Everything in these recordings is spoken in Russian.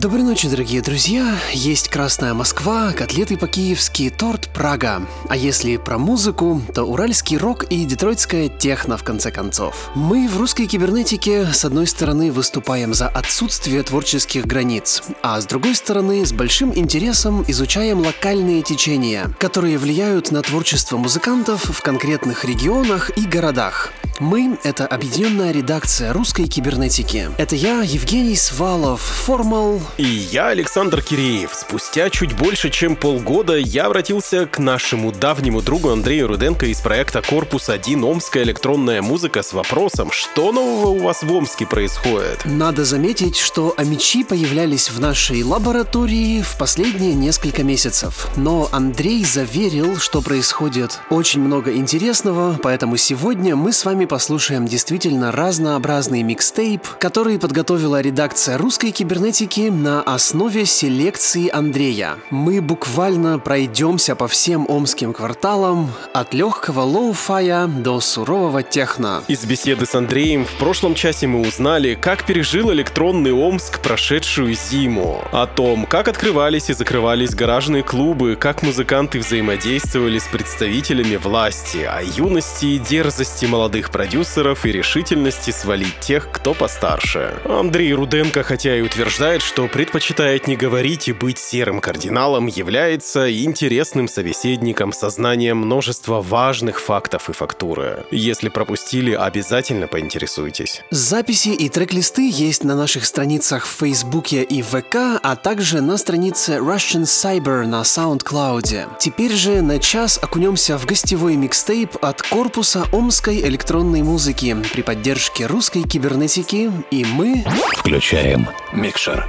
Доброй ночи, дорогие друзья. Есть Красная Москва, котлеты по-киевски, торт Прага. А если про музыку, то уральский рок и детройтская техно, в конце концов. Мы в русской кибернетике, с одной стороны, выступаем за отсутствие творческих границ, а с другой стороны, с большим интересом изучаем локальные течения, которые влияют на творчество музыкантов в конкретных регионах и городах. Мы — это объединенная редакция русской кибернетики. Это я, Евгений Свалов, формал... И я, Александр Киреев. Спустя чуть больше, чем полгода я обратился к нашему давнему другу Андрею Руденко из проекта «Корпус-1. Омская электронная музыка» с вопросом, что нового у вас в Омске происходит? Надо заметить, что амичи появлялись в нашей лаборатории в последние несколько месяцев. Но Андрей заверил, что происходит очень много интересного, поэтому сегодня мы с вами послушаем действительно разнообразный микстейп, который подготовила редакция русской кибернетики на основе селекции Андрея. Мы буквально пройдемся по всем омским кварталам, от легкого лоу-фая до сурового техно. Из беседы с Андреем в прошлом часе мы узнали, как пережил электронный Омск прошедшую зиму, о том, как открывались и закрывались гаражные клубы, как музыканты взаимодействовали с представителями власти, о юности и дерзости молодых продюсеров и решительности свалить тех, кто постарше. Андрей Руденко, хотя и утверждает, что предпочитает не говорить и быть серым кардиналом, является интересным собеседником со знанием множества важных фактов и фактуры. Если пропустили, обязательно поинтересуйтесь. Записи и трек-листы есть на наших страницах в Фейсбуке и ВК, а также на странице Russian Cyber на SoundCloud. Теперь же на час окунемся в гостевой микстейп от корпуса Омской электронной электронной музыки при поддержке русской кибернетики, и мы... Включаем микшер.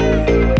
Música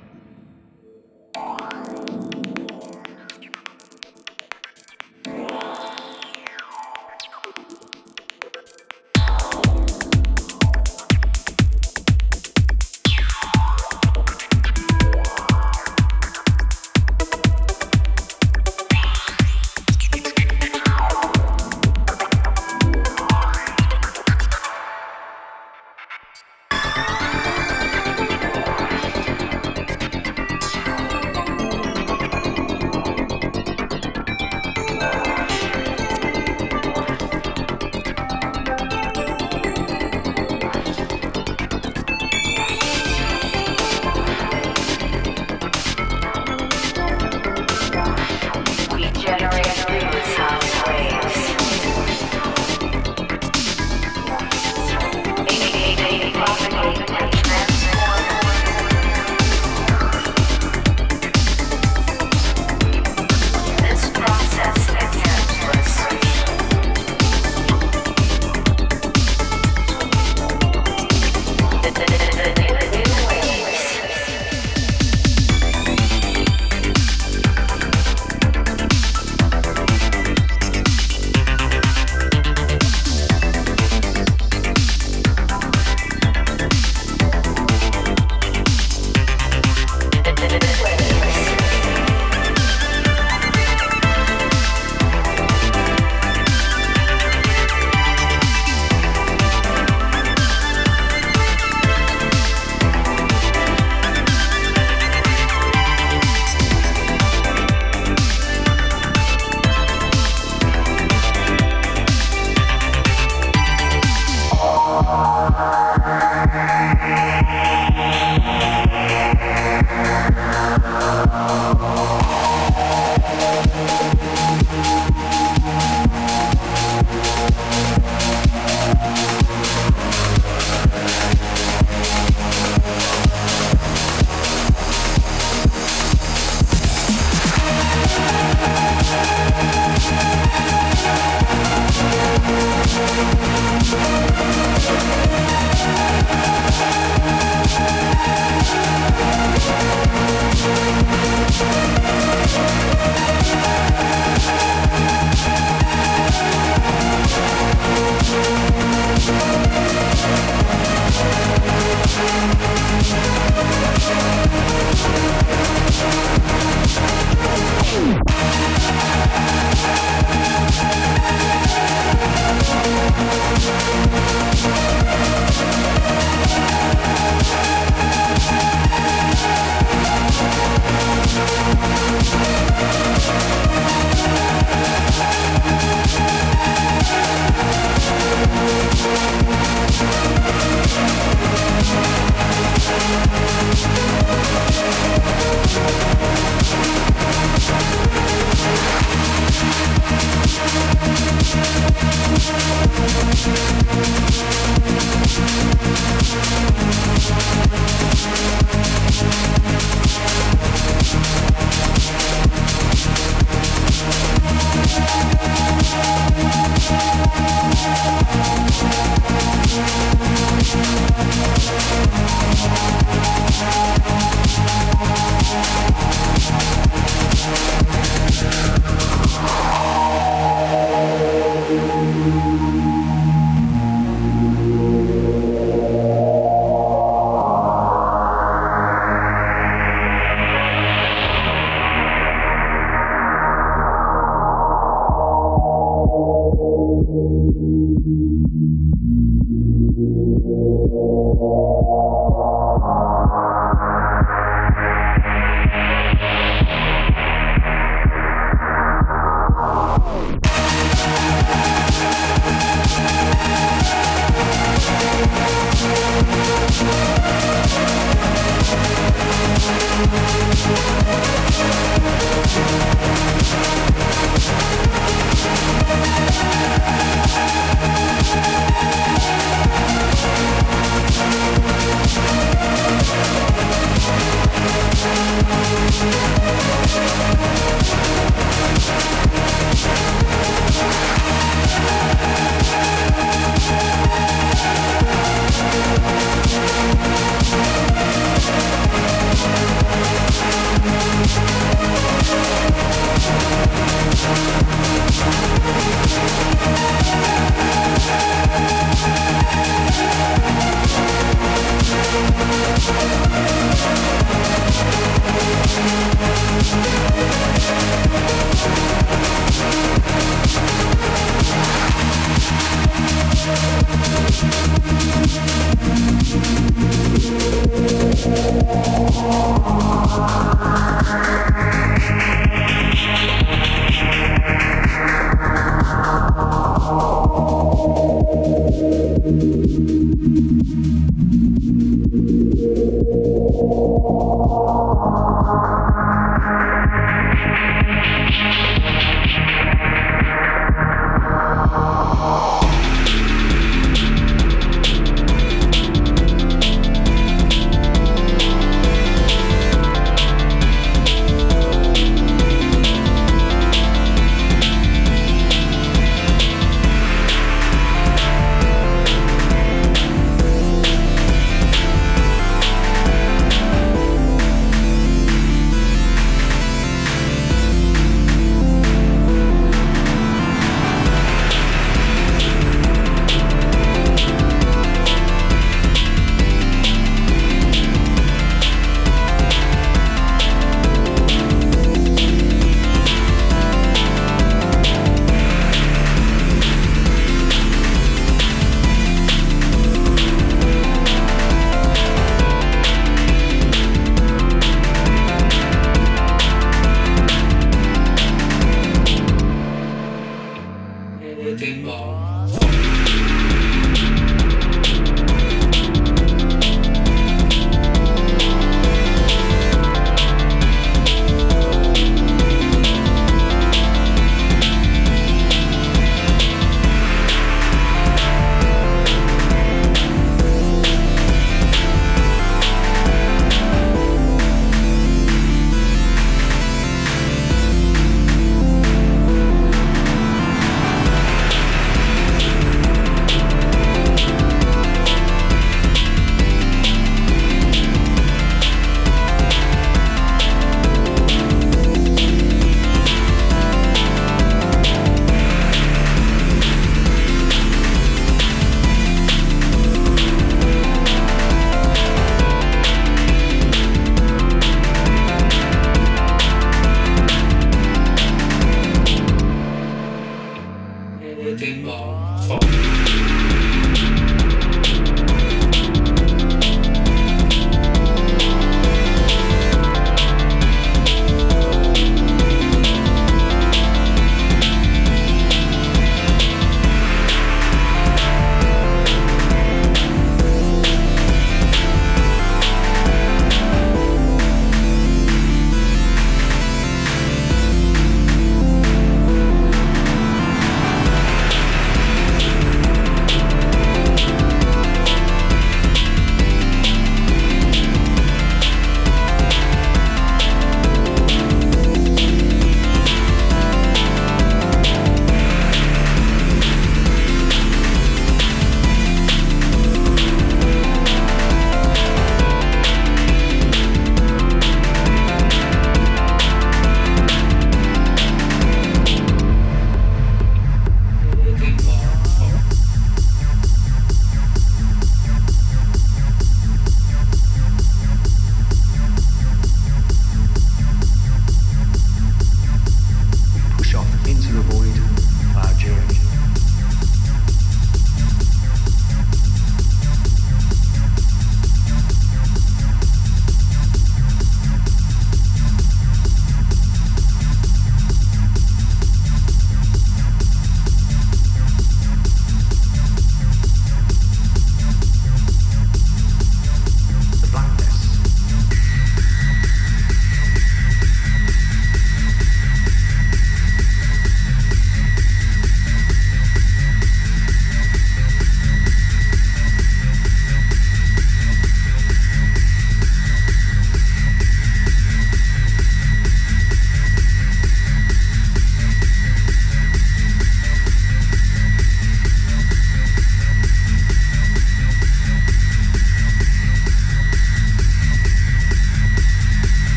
Música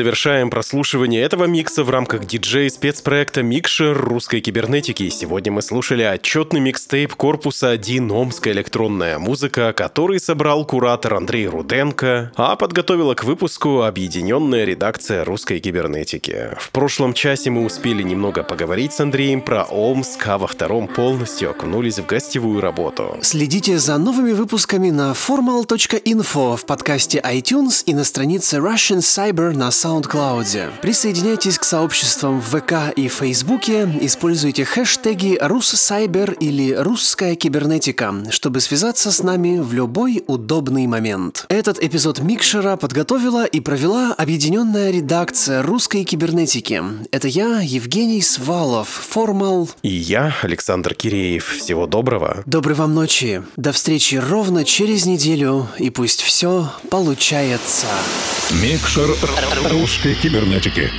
Завершаем прослушивание этого микса в рамках диджей-спецпроекта «Микшер русской кибернетики». Сегодня мы слушали отчетный микстейп корпуса 1 «Омская электронная музыка», который собрал куратор Андрей Руденко, а подготовила к выпуску объединенная редакция русской кибернетики. В прошлом часе мы успели немного поговорить с Андреем про Омск, а во втором полностью окунулись в гостевую работу. Следите за новыми выпусками на formal.info в подкасте iTunes и на странице Russian Cyber на SoundCloud. Присоединяйтесь к сообществам в ВК и Фейсбуке, используйте хэштеги «Руссайбер» или «Русская кибернетика», чтобы связаться с нами в любой удобный момент. Этот эпизод Микшера подготовила и провела объединенная редакция русской кибернетики. Это я, Евгений Свалов, Формал. И я, Александр Киреев. Всего доброго. Доброй вам ночи. До встречи ровно через неделю, и пусть все получается. Микшер русской кибернетики.